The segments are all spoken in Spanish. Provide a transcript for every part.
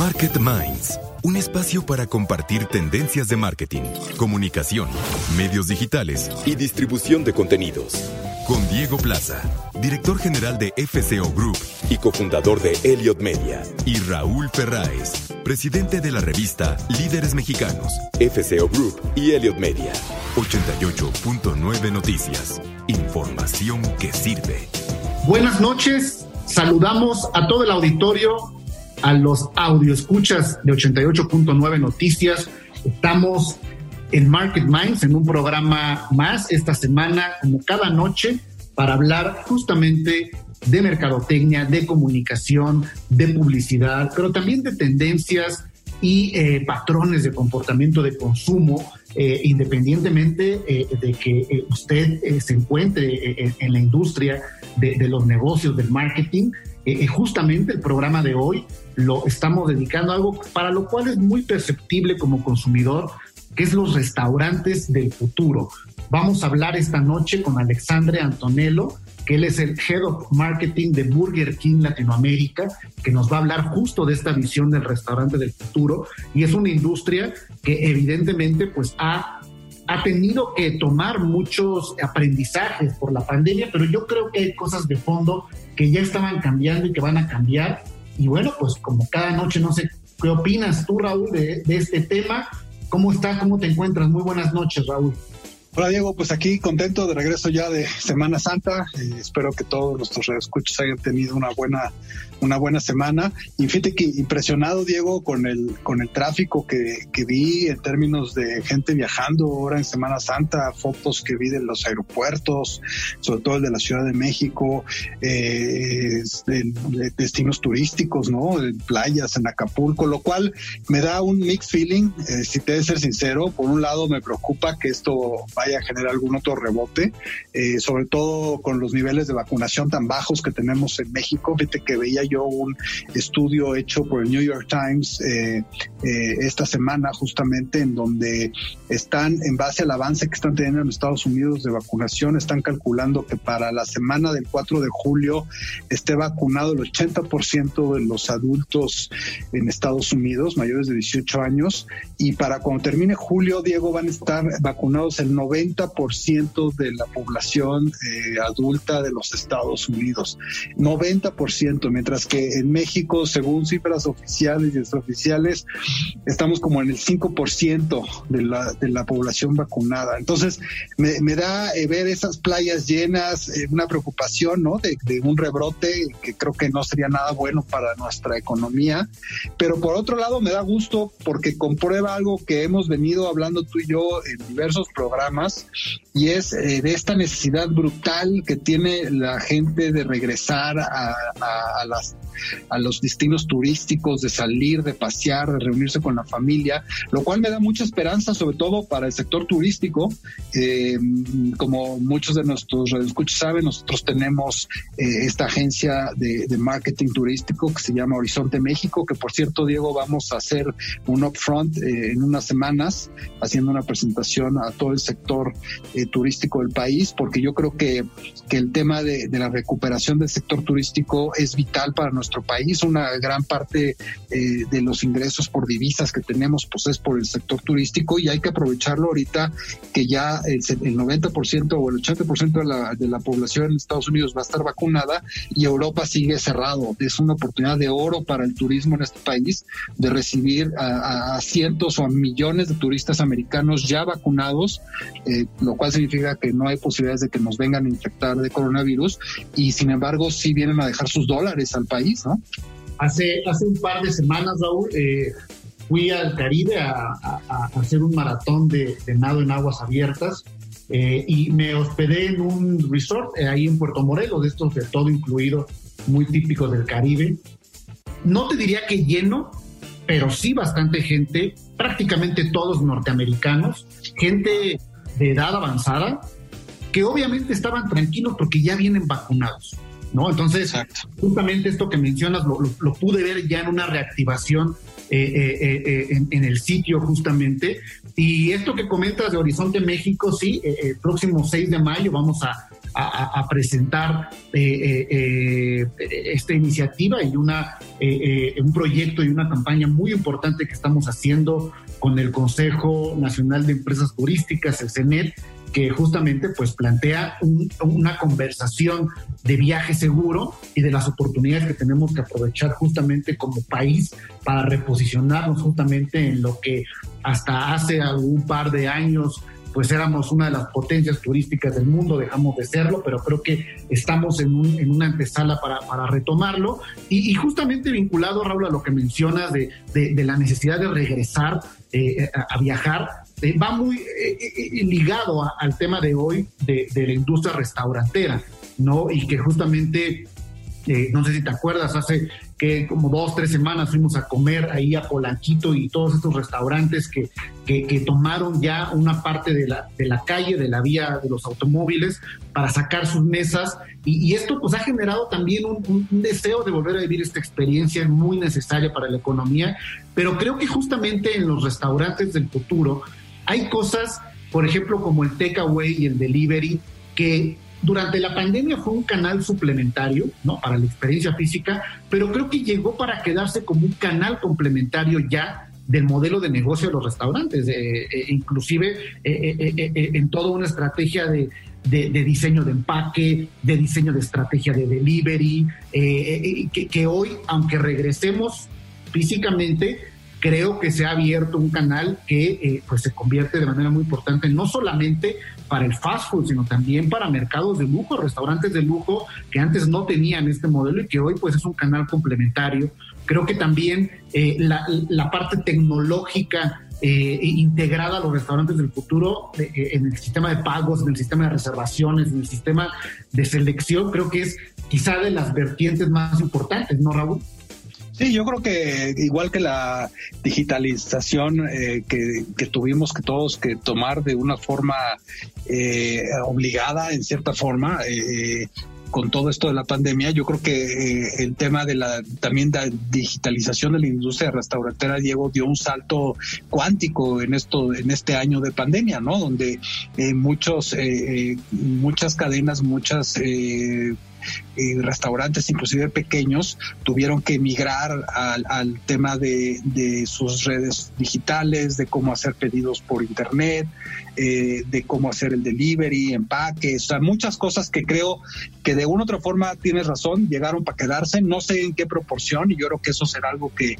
Market Minds, un espacio para compartir tendencias de marketing, comunicación, medios digitales y distribución de contenidos. Con Diego Plaza, director general de FCO Group y cofundador de Elliot Media, y Raúl Ferráez, presidente de la revista Líderes Mexicanos, FCO Group y Elliot Media. 88.9 Noticias. Información que sirve. Buenas noches. Saludamos a todo el auditorio, a los audioescuchas de 88.9 Noticias. Estamos en Market Minds, en un programa más esta semana, como cada noche, para hablar justamente de mercadotecnia, de comunicación, de publicidad, pero también de tendencias y eh, patrones de comportamiento de consumo, eh, independientemente eh, de que usted se encuentre en la industria de, de, los negocios, del marketing. justamente el programa de hoy lo estamos dedicando a algo para lo cual es muy perceptible como consumidor, que es los restaurantes del futuro. Vamos a hablar esta noche con Alexandre Antonello, que él es el Head of Marketing de Burger King Latinoamérica, que nos va a hablar justo de esta visión del restaurante del futuro. Y es una industria que evidentemente pues ha, ha tenido que tomar muchos aprendizajes por la pandemia, pero yo creo que hay cosas de fondo que ya estaban cambiando y que van a cambiar. Y bueno, pues como cada noche, no sé, ¿qué opinas tú, Raúl, de, de este tema? ¿Cómo estás? ¿Cómo te encuentras? Muy buenas noches, Raúl. Hola Diego, pues aquí contento de regreso ya de Semana Santa. Eh, espero que todos nuestros escuchos hayan tenido una buena una buena semana. Y fíjate que impresionado, Diego, con el, con el tráfico que, que vi en términos de gente viajando ahora en Semana Santa, fotos que vi de los aeropuertos, sobre todo el de la Ciudad de México, eh, de, destinos turísticos, ¿no? En playas, en Acapulco, lo cual me da un mixed feeling, eh, si te de ser sincero. Por un lado, me preocupa que esto vaya a generar algún otro rebote, eh, sobre todo con los niveles de vacunación tan bajos que tenemos en México. Fíjate que veía yo un estudio hecho por el New York Times eh, eh, esta semana justamente en donde están, en base al avance que están teniendo en Estados Unidos de vacunación, están calculando que para la semana del 4 de julio esté vacunado el 80% de los adultos en Estados Unidos, mayores de 18 años, y para cuando termine julio, Diego, van a estar vacunados el 90% de la población eh, adulta de los Estados Unidos. 90%, mientras que en México, según cifras oficiales y extraoficiales, estamos como en el 5% de la, de la población vacunada. Entonces, me, da eh, ver esas playas llenas, eh, una preocupación, ¿no? De, de, un rebrote que creo que no sería nada bueno para nuestra economía. Pero por otro lado, me da gusto porque comprueba algo que hemos venido hablando tú y yo en diversos programas y es eh, de esta necesidad brutal que tiene la gente de regresar a, a los destinos turísticos, de salir, de pasear, de reunirse con la familia, lo cual me da mucha esperanza, sobre todo para el sector turístico. Eh, como muchos de nuestros escuchas saben, nosotros tenemos eh, esta agencia de, marketing turístico que se llama Horizonte México, que por cierto, Diego, vamos a hacer un upfront en unas semanas, haciendo una presentación a todo el sector turístico del país, porque yo creo que, que el tema de, de la recuperación del sector turístico es vital para nuestro país. Una gran parte eh, de los ingresos por divisas que tenemos pues es por el sector turístico y hay que aprovecharlo ahorita que ya el, 90% o el 80% de la, de la población en Estados Unidos va a estar vacunada y Europa sigue cerrado. Es una oportunidad de oro para el turismo en este país de recibir a, cientos o a millones de turistas americanos ya vacunados, eh, lo cual significa que no hay posibilidades de que nos vengan a infectar de coronavirus y sin embargo sí vienen a dejar sus dólares al país, ¿no? Hace, hace un par de semanas, Raúl, eh, fui al Caribe a, hacer un maratón de, nado en aguas abiertas eh, y me hospedé en un resort eh, ahí en Puerto Morelos, de estos de todo incluido, muy típico del Caribe. No te diría que lleno, pero sí bastante gente, prácticamente todos norteamericanos, gente de edad avanzada, que obviamente estaban tranquilos porque ya vienen vacunados. ¿no? Entonces, justamente esto que mencionas lo, pude ver ya en una reactivación eh, eh, eh, en, el sitio justamente. Y esto que comentas de Horizonte México, sí, el próximo 6 de mayo vamos a, a, presentar esta iniciativa y una, un proyecto y una campaña muy importante que estamos haciendo con el Consejo Nacional de Empresas Turísticas, el CENET, que justamente pues plantea una conversación de viaje seguro y de las oportunidades que tenemos que aprovechar justamente como país para reposicionarnos justamente en lo que hasta hace algún par de años pues éramos una de las potencias turísticas del mundo, dejamos de serlo, pero creo que estamos en, una antesala para, retomarlo. Y, justamente vinculado, Raúl, a lo que mencionas de, la necesidad de regresar eh, a, viajar, eh, va muy eh, ligado al tema de hoy de, de la industria restaurantera, ¿no? Y que justamente no sé si te acuerdas, hace que como dos, tres semanas fuimos a comer ahí a Polanquito y todos estos restaurantes que, que, tomaron ya una parte de la, de la calle, de la vía de los automóviles para sacar sus mesas. Y, esto pues ha generado también un, deseo de volver a vivir esta experiencia muy necesaria para la economía. Pero creo que justamente en los restaurantes del futuro hay cosas, por ejemplo, como el takeaway y el delivery, que durante la pandemia fue un canal suplementario, ¿no? Para la experiencia física, pero creo que llegó para quedarse como un canal complementario ya del modelo de negocio de los restaurantes, eh, eh, inclusive eh, en toda una estrategia de, diseño de empaque, de diseño de estrategia de delivery, que, hoy, aunque regresemos físicamente, creo que se ha abierto un canal que eh, pues se convierte de manera muy importante no solamente para el fast food, sino también para mercados de lujo, restaurantes de lujo que antes no tenían este modelo y que hoy pues es un canal complementario. Creo que también eh, la, parte tecnológica eh, integrada a los restaurantes del futuro en el sistema de pagos, en el sistema de reservaciones, en el sistema de selección, creo que es quizá de las vertientes más importantes, ¿no, Raúl? Sí, yo creo que igual que la digitalización eh, que, tuvimos que todos que tomar de una forma eh, obligada, en cierta forma, eh, con todo esto de la pandemia, yo creo que el tema de la también la digitalización de la industria restaurantera, Diego, dio un salto cuántico en esto, en este año de pandemia, ¿no? Donde muchos, muchas cadenas, muchas restaurantes, inclusive pequeños, tuvieron que migrar al, tema de, sus redes digitales, de cómo hacer pedidos por internet, eh, de cómo hacer el delivery, empaques, o sea, muchas cosas que creo que de una u otra forma tienes razón, llegaron para quedarse, no sé en qué proporción, y yo creo que eso será algo que,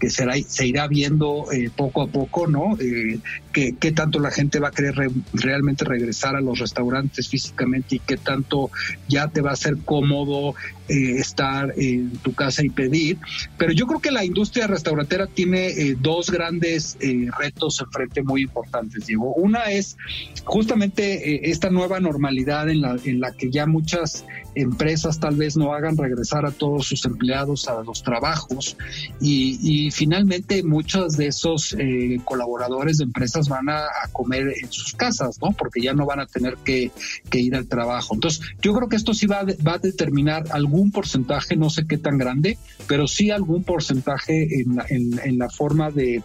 que será, se irá viendo eh, poco a poco, ¿no? Eh, que, qué tanto la gente va a querer realmente regresar a los restaurantes físicamente y qué tanto ya te va a ser cómodo eh, estar en tu casa y pedir. Pero yo creo que la industria restaurantera tiene eh, dos grandes eh, retos enfrente muy importantes, Diego. Una es justamente esta nueva normalidad en la, en la que ya muchas empresas tal vez no hagan regresar a todos sus empleados a los trabajos y, finalmente muchos de esos colaboradores de empresas van a, comer en sus casas, ¿no? Porque ya no van a tener que, ir al trabajo. Entonces, yo creo que esto sí va, va a determinar algún porcentaje, no sé qué tan grande, pero sí algún porcentaje en en la forma de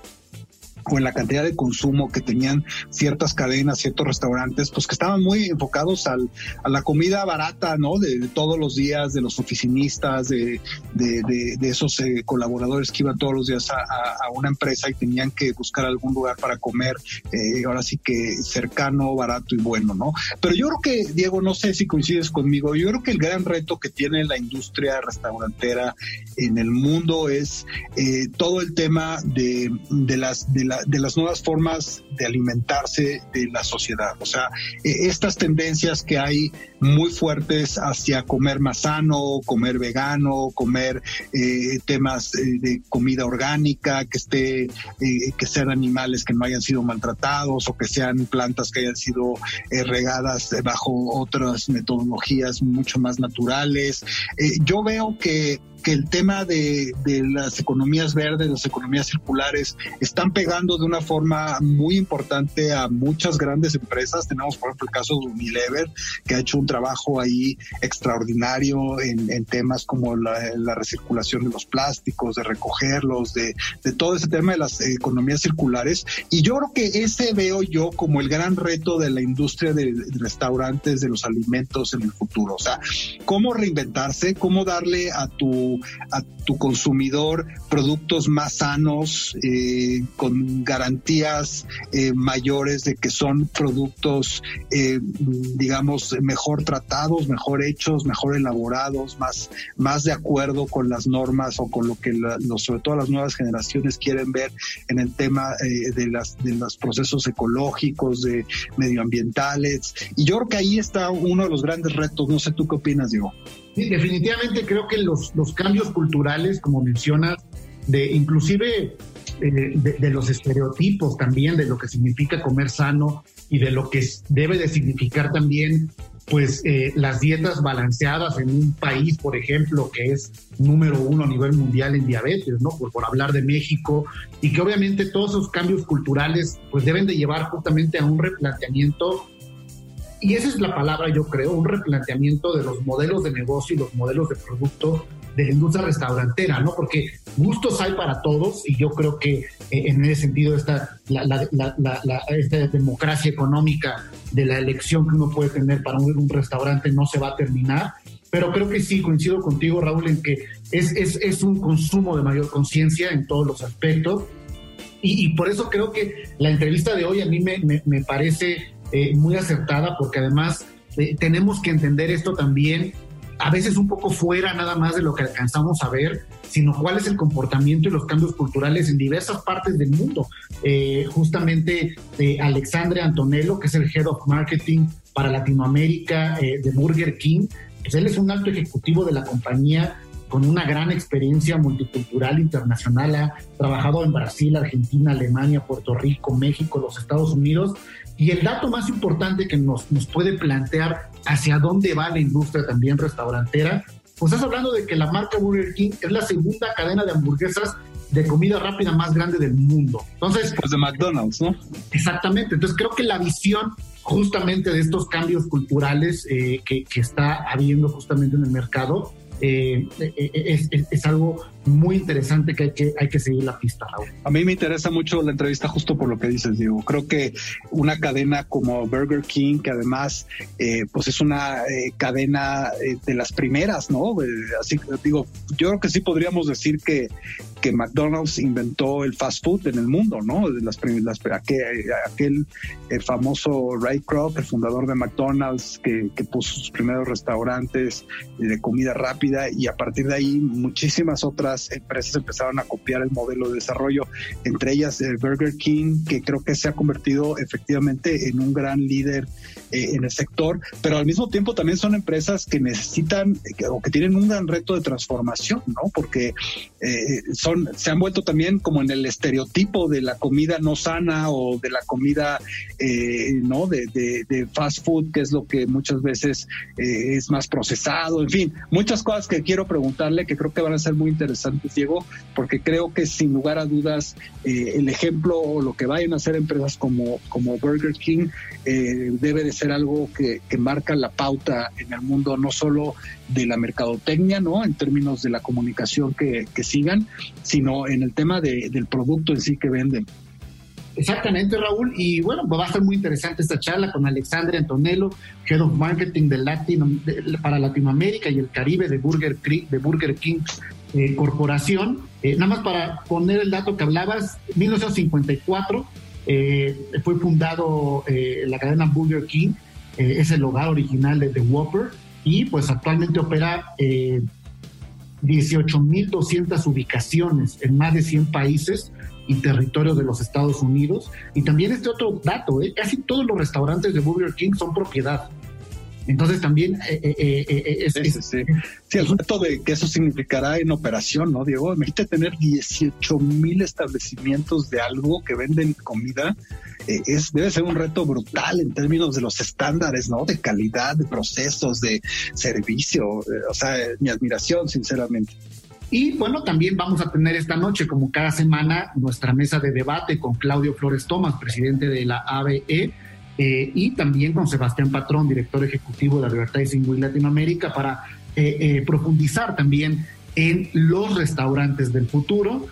o en la cantidad de consumo que tenían ciertas cadenas, ciertos restaurantes, pues que estaban muy enfocados al, a la comida barata, ¿no? De, todos los días, de los oficinistas, de, de, esos eh, colaboradores que iban todos los días a, a, una empresa y tenían que buscar algún lugar para comer, eh, ahora sí que cercano, barato y bueno, ¿no? Pero yo creo que, Diego, no sé si coincides conmigo, yo creo que el gran reto que tiene la industria restaurantera en el mundo es eh, todo el tema de, de las de de las nuevas formas de alimentarse de la sociedad. O sea, e, estas tendencias que hay muy fuertes hacia comer más sano, comer vegano, comer eh, temas eh, de comida orgánica, que esté, eh, que sean animales que no hayan sido maltratados o que sean plantas que hayan sido regadas bajo otras metodologías mucho más naturales. yo veo que que el tema de, las economías verdes, las economías circulares, están pegando de una forma muy importante a muchas grandes empresas. Tenemos, por ejemplo, el caso de Unilever, que ha hecho un trabajo ahí extraordinario en, temas como la, recirculación de los plásticos, de recogerlos, de, todo ese tema de las economías circulares. Y yo creo que ese veo yo como el gran reto de la industria de, restaurantes, de los alimentos en el futuro. O sea, cómo reinventarse, cómo darle a tu, a tu consumidor productos más sanos, eh, con garantías eh, mayores de que son productos, eh, digamos, mejor tratados, mejor hechos, mejor elaborados, más, más de acuerdo con las normas o con lo que sobre todo las nuevas generaciones quieren ver en el tema de, las, de los procesos ecológicos, de medioambientales. Y yo creo que ahí está uno de los grandes retos. No sé tú qué opinas, Diego. Sí, definitivamente creo que los, los cambios culturales, como mencionas, de inclusive eh, de, los estereotipos también, de lo que significa comer sano y de lo que debe de significar también pues eh, las dietas balanceadas en un país, por ejemplo, que es número uno a nivel mundial en diabetes, ¿no? Por, por hablar de México, y que obviamente todos esos cambios culturales pues deben de llevar justamente a un replanteamiento y esa es la palabra, yo creo, un replanteamiento de los modelos de negocio y los modelos de producto de la industria restaurantera, ¿no? Porque gustos hay para todos y yo creo que eh, en ese sentido esta, la, esta democracia económica de la elección que uno puede tener para un, un restaurante no se va a terminar, pero creo que sí, coincido contigo, Raúl, en que es, es, es un consumo de mayor conciencia en todos los aspectos. Y, y, por eso creo que la entrevista de hoy a mí me, me, me parece eh, muy acertada, porque además eh, tenemos que entender esto también, a veces un poco fuera nada más de lo que alcanzamos a ver, sino cuál es el comportamiento y los cambios culturales en diversas partes del mundo. Eh, justamente Alexandre Antonello, que es el Head of Marketing para Latinoamérica de Burger King, pues él es un alto ejecutivo de la compañía con una gran experiencia multicultural internacional, ha trabajado en Brasil, Argentina, Alemania, Puerto Rico, México, los Estados Unidos, y el dato más importante que nos, nos puede plantear hacia dónde va la industria también restaurantera, pues estás hablando de que la marca Burger King es la segunda cadena de hamburguesas de comida rápida más grande del mundo. Entonces, pues de McDonald's, ¿no? Exactamente. Entonces creo que la visión justamente de estos cambios culturales eh, que, que, está habiendo justamente en el mercado eh, es, es, algo muy interesante que hay que, hay que seguir la pista, Raúl. A mí me interesa mucho la entrevista justo por lo que dices, Diego. Creo que una cadena como Burger King, que además eh, pues es una eh, cadena eh, de las primeras, ¿no? así digo, yo creo que sí podríamos decir que, que McDonald's inventó el fast food en el mundo, ¿no? Las, las aquel, aquel famoso Ray Kroc, el fundador de McDonald's, que, que puso sus primeros restaurantes de comida rápida y a partir de ahí muchísimas otras empresas empezaron a copiar el modelo de desarrollo, entre ellas el Burger King, que creo que se ha convertido efectivamente en un gran líder eh, en el sector, pero al mismo tiempo también son empresas que necesitan o que tienen un gran reto de transformación, ¿no? Porque eh, se han vuelto también como en el estereotipo de la comida no sana o de la comida, eh, ¿no? De, fast food, que es lo que muchas veces es más procesado, en fin, muchas cosas que quiero preguntarle que creo que van a ser muy interesantes Diego, porque creo que sin lugar a dudas eh, el ejemplo o lo que vayan a hacer empresas como, como Burger King eh, debe de ser algo que, marca la pauta en el mundo, no solo de la mercadotecnia, ¿no? En términos de la comunicación que, sigan, sino en el tema del producto en sí que venden. Exactamente, Raúl. Y bueno, va a ser muy interesante esta charla con Alexandre Antonello, Head of Marketing de Latino, para Latinoamérica y el Caribe de Burger, de Burger King eh, corporación. Eh, nada más para poner el dato que hablabas, 1954 eh, fue fundado la cadena Burger King, es el hogar original de The Whopper y pues actualmente opera 18.200 ubicaciones en más de 100 países y territorios de los Estados Unidos. Y también este otro dato, casi todos los restaurantes de Burger King son propiedad entonces también eh, eh, eh, es, sí, sí, sí. el reto de que eso significará en operación, ¿no, Diego? Imagínate tener 18 mil establecimientos de algo que venden comida. es, debe ser un reto brutal en términos de los estándares, ¿no? De calidad, de procesos, de servicio. o sea, mi admiración, sinceramente. Y bueno, también vamos a tener esta noche, como cada semana, nuestra mesa de debate con Claudio Flores Tomás, presidente de la ABE, eh, y también con Sebastián Patrón, director ejecutivo de la Advertising Week Latinoamérica, para eh, eh, profundizar también en los restaurantes del futuro,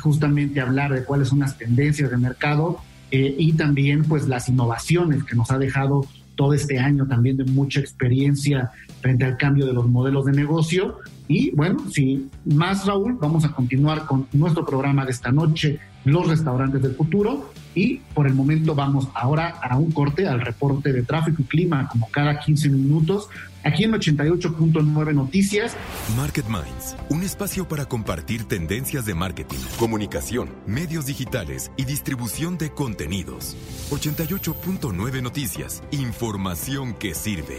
justamente hablar de cuáles son las tendencias de mercado y también pues las innovaciones que nos ha dejado todo este año también de mucha experiencia frente al cambio de los modelos de negocio. Y bueno, sin más Raúl, vamos a continuar con nuestro programa de esta noche, Los Restaurantes del Futuro. Y por el momento vamos ahora a un corte al reporte de tráfico y clima, como cada 15 minutos, aquí en 88.9 Noticias. Market Minds, un espacio para compartir tendencias de marketing, comunicación, medios digitales y distribución de contenidos. 88.9 Noticias, información que sirve.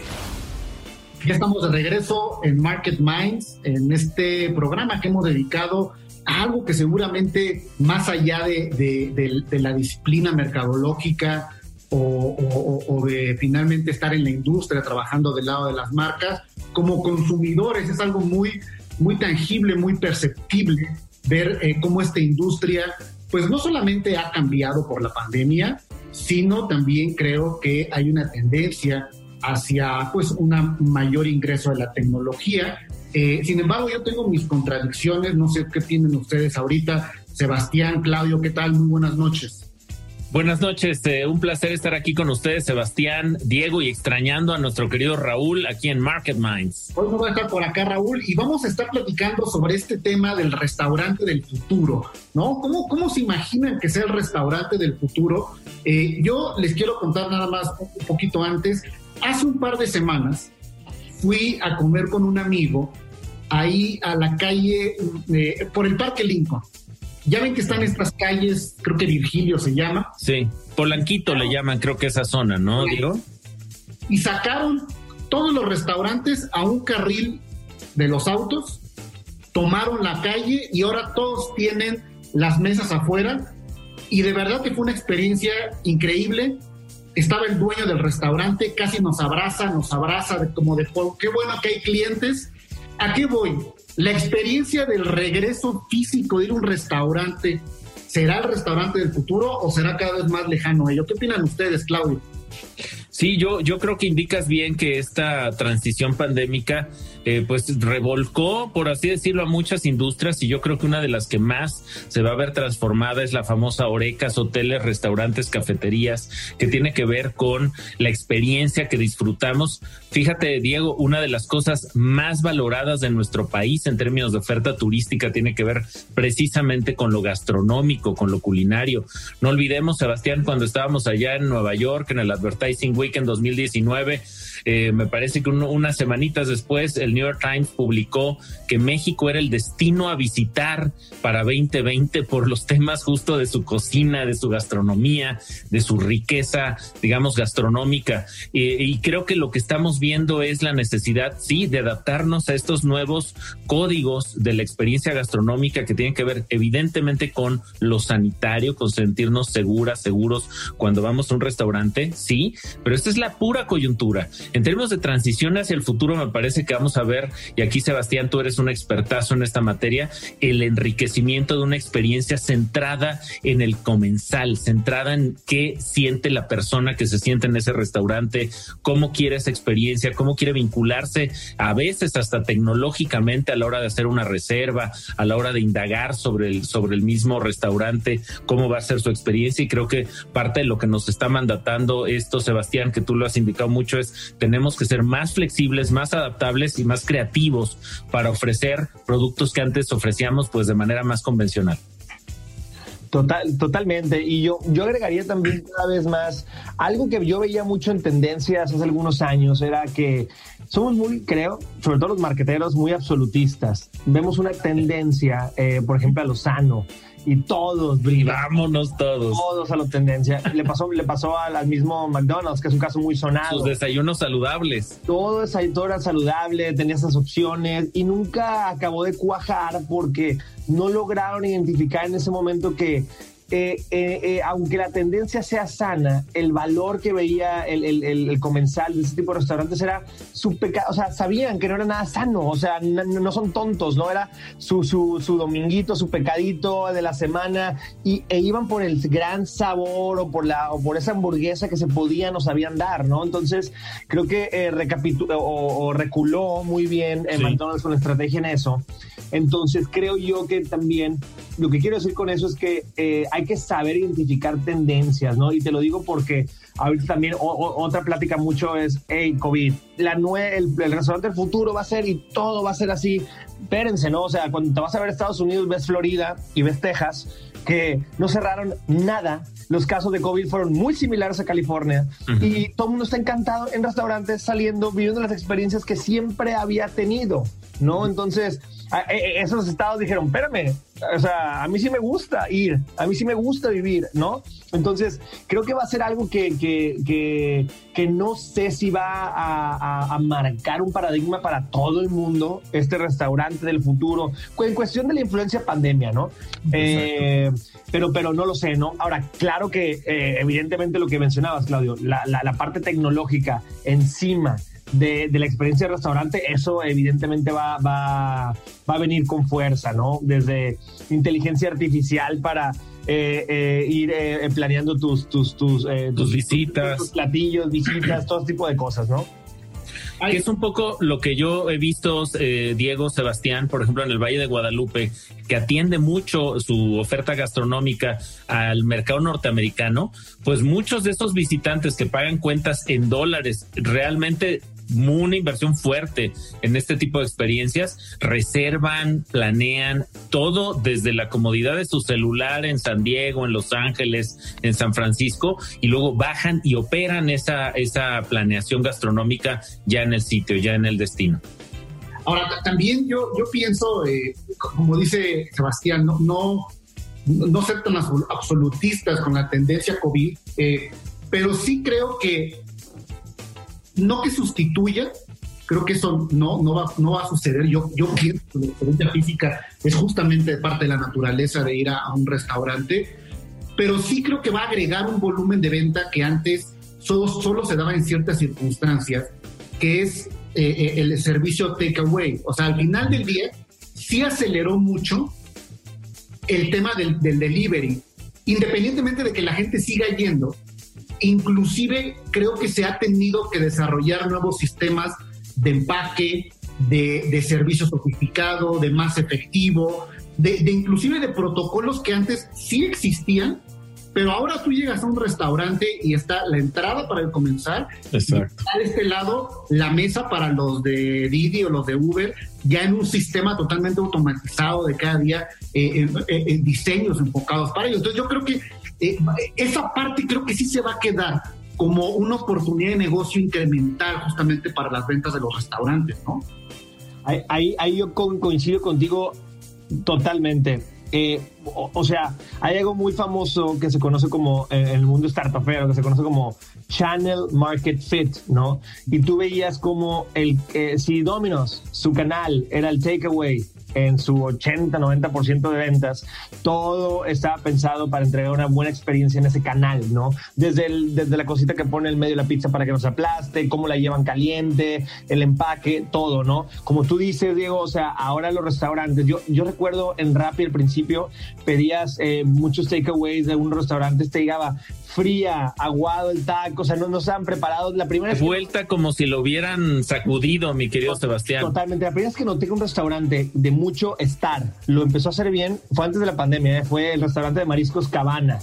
Ya estamos de regreso en Market Minds, en este programa que hemos dedicado algo que seguramente más allá de, la disciplina mercadológica o, de finalmente estar en la industria trabajando del lado de las marcas, como consumidores es algo muy, muy tangible, muy perceptible ver eh, cómo esta industria pues no solamente ha cambiado por la pandemia, sino también creo que hay una tendencia hacia pues un mayor ingreso de la tecnología. Eh, sin embargo, yo tengo mis contradicciones, no sé qué tienen ustedes ahorita. Sebastián, Claudio, ¿qué tal? Muy buenas noches. Buenas noches, eh, un placer estar aquí con ustedes, Sebastián, Diego, y extrañando a nuestro querido Raúl aquí en Market Minds. Hoy vamos a estar por acá, Raúl, y vamos a estar platicando sobre este tema del restaurante del futuro, ¿no? ¿Cómo, cómo se imaginan que sea el restaurante del futuro? Eh, yo les quiero contar nada más un poquito antes. Hace un par de semanas fui a comer con un amigo ahí a la calle, eh, por el Parque Lincoln. Ya ven que están estas calles, creo que Virgilio se llama. Sí, Polanquito le llaman, creo que esa zona, ¿no, Diego? Y sacaron todos los restaurantes a un carril de los autos, tomaron la calle y ahora todos tienen las mesas afuera. Y de verdad que fue una experiencia increíble estaba el dueño del restaurante, casi nos abraza, nos abraza como de, qué bueno que hay clientes. ¿A qué voy? La experiencia del regreso físico de ir a un restaurante, ¿será el restaurante del futuro o será cada vez más lejano ello? ¿Qué opinan ustedes, Claudio? Sí, yo, yo creo que indicas bien que esta transición pandémica eh, pues revolcó, por así decirlo, a muchas industrias y yo creo que una de las que más se va a ver transformada es la famosa orecas, hoteles, restaurantes, cafeterías, que tiene que ver con la experiencia que disfrutamos. Fíjate, Diego, una de las cosas más valoradas de nuestro país en términos de oferta turística tiene que ver precisamente con lo gastronómico, con lo culinario. No olvidemos, Sebastián, cuando estábamos allá en Nueva York, en el Advertising Week en 2019, eh, me parece que unas semanitas después el New York Times publicó que México era el destino a visitar para 2020 por los temas justo de su cocina, de su gastronomía, de su riqueza, digamos, gastronómica. y creo que lo que estamos viendo es la necesidad, sí, de adaptarnos a estos nuevos códigos de la experiencia gastronómica que tienen que ver evidentemente con lo sanitario, con sentirnos seguras, seguros cuando vamos a un restaurante, sí, pero esta es la pura coyuntura. En términos de transición hacia el futuro, me parece que vamos a ver, y aquí Sebastián, tú eres un expertazo en esta materia, el enriquecimiento de una experiencia centrada en el comensal, centrada en qué siente la persona que se siente en ese restaurante, cómo quiere esa experiencia, cómo quiere vincularse a veces hasta tecnológicamente a la hora de hacer una reserva, a la hora de indagar sobre el, sobre el mismo restaurante, cómo va a ser su experiencia. Y creo que parte de lo que nos está mandatando esto, Sebastián, que tú lo has indicado mucho, es tenemos que ser más flexibles, más adaptables y más creativos para ofrecer productos que antes ofrecíamos pues de manera más convencional. Total, totalmente. Y yo, yo agregaría también cada vez más algo que yo veía mucho en tendencias hace algunos años, era que somos muy, creo, sobre todo los marqueteros, muy absolutistas. Vemos una tendencia, eh, por ejemplo, a lo sano y todos Vámonos todos. Todos a la tendencia. le pasó, le pasó al, mismo McDonald's, que es un caso muy sonado. Sus desayunos saludables. Todo, todo era saludable, tenía esas opciones y nunca acabó de cuajar porque no lograron identificar en ese momento que eh, eh, eh, aunque la tendencia sea sana, el valor que veía el, el, el, comensal de ese tipo de restaurantes era su pecado, o sea, sabían que no era nada sano, o sea, no, son tontos, ¿no? Era su, su, su, dominguito, su pecadito de la semana y, e iban por el gran sabor o por, la, o por esa hamburguesa que se podían o sabían dar, ¿no? Entonces, creo que recapituló o, reculó muy bien sí. McDonald's con estrategia en eso. Entonces, creo yo que también lo que quiero decir con eso es que eh, hay que saber identificar tendencias, ¿no? Y te lo digo porque ahorita también o, o, otra plática mucho es, hey, COVID, la nue el, el, restaurante del futuro va a ser y todo va a ser así. Espérense, ¿no? O sea, cuando te vas a ver Estados Unidos, ves Florida y ves Texas, que no cerraron nada. Los casos de COVID fueron muy similares a California uh -huh. y todo el mundo está encantado en restaurantes, saliendo, viviendo las experiencias que siempre había tenido, ¿no? Entonces, esos estados dijeron, espérame, o sea, a mí sí me gusta ir, a mí sí me gusta vivir, ¿no? Entonces, creo que va a ser algo que, que, que, que no sé si va a, a, a, marcar un paradigma para todo el mundo, este restaurante del futuro, en cuestión de la influencia pandemia, ¿no? Eh, pero, pero no lo sé, ¿no? Ahora, claro que eh, evidentemente lo que mencionabas, Claudio, la, la, la parte tecnológica encima de, de, la experiencia de restaurante, eso evidentemente va, va, va a venir con fuerza, ¿no? Desde inteligencia artificial para eh, eh, ir eh, planeando tus, tus, tus, tus, tus visitas, tus, platillos, visitas, todo tipo de cosas, ¿no? que es un poco lo que yo he visto, eh, Diego Sebastián, por ejemplo, en el Valle de Guadalupe, que atiende mucho su oferta gastronómica al mercado norteamericano, pues muchos de estos visitantes que pagan cuentas en dólares realmente una inversión fuerte en este tipo de experiencias, reservan, planean todo desde la comodidad de su celular en San Diego, en Los Ángeles, en San Francisco, y luego bajan y operan esa, esa planeación gastronómica ya en el sitio, ya en el destino. Ahora, también yo, yo pienso, eh, como dice Sebastián, no, no, no ser tan absolutistas con la tendencia COVID, eh, pero sí creo que no que sustituya, creo que eso no, no, va, no va a suceder. Yo, yo pienso que la experiencia física es justamente parte de la naturaleza de ir a, un restaurante, pero sí creo que va a agregar un volumen de venta que antes solo, solo se daba en ciertas circunstancias, que es eh, el servicio takeaway. O sea, al final del día sí aceleró mucho el tema del delivery, independientemente de que la gente siga yendo inclusive creo que se ha tenido que desarrollar nuevos sistemas de empaque, de, de servicio sofisticado, de más efectivo, de, de, inclusive de protocolos que antes sí existían, pero ahora tú llegas a un restaurante y está la entrada para el comenzar, Exacto. está de este lado la mesa para los de Didi o los de Uber, ya en un sistema totalmente automatizado de cada día, eh, en, en diseños enfocados para ellos. Entonces yo creo que eh, esa parte creo que sí se va a quedar como una oportunidad de negocio incremental justamente para las ventas de los restaurantes, ¿no? Ahí, ahí, ahí yo coincido contigo totalmente. Eh, o, o, sea, hay algo muy famoso que se conoce como en el mundo startupero, que se conoce como Channel Market Fit, ¿no? Y tú veías como el, eh, si Domino's, su canal era el takeaway, en su 80-90% de ventas, todo estaba pensado para entregar una buena experiencia en ese canal, ¿no? Desde, el, desde la cosita que pone en medio de la pizza para que no se aplaste, cómo la llevan caliente, el empaque, todo, ¿no? Como tú dices, Diego, o sea, ahora los restaurantes, yo, yo recuerdo en Rappi al principio, pedías eh, muchos takeaways de un restaurante, te llegaba fría, aguado el taco, o sea, no nos han preparado. La primera vez Vuelta que... como si lo hubieran sacudido, mi querido Sebastián. Totalmente. La primera vez que noté un restaurante de mucho estar lo empezó a hacer bien fue antes de la pandemia, ¿eh? fue el restaurante de mariscos Cabana.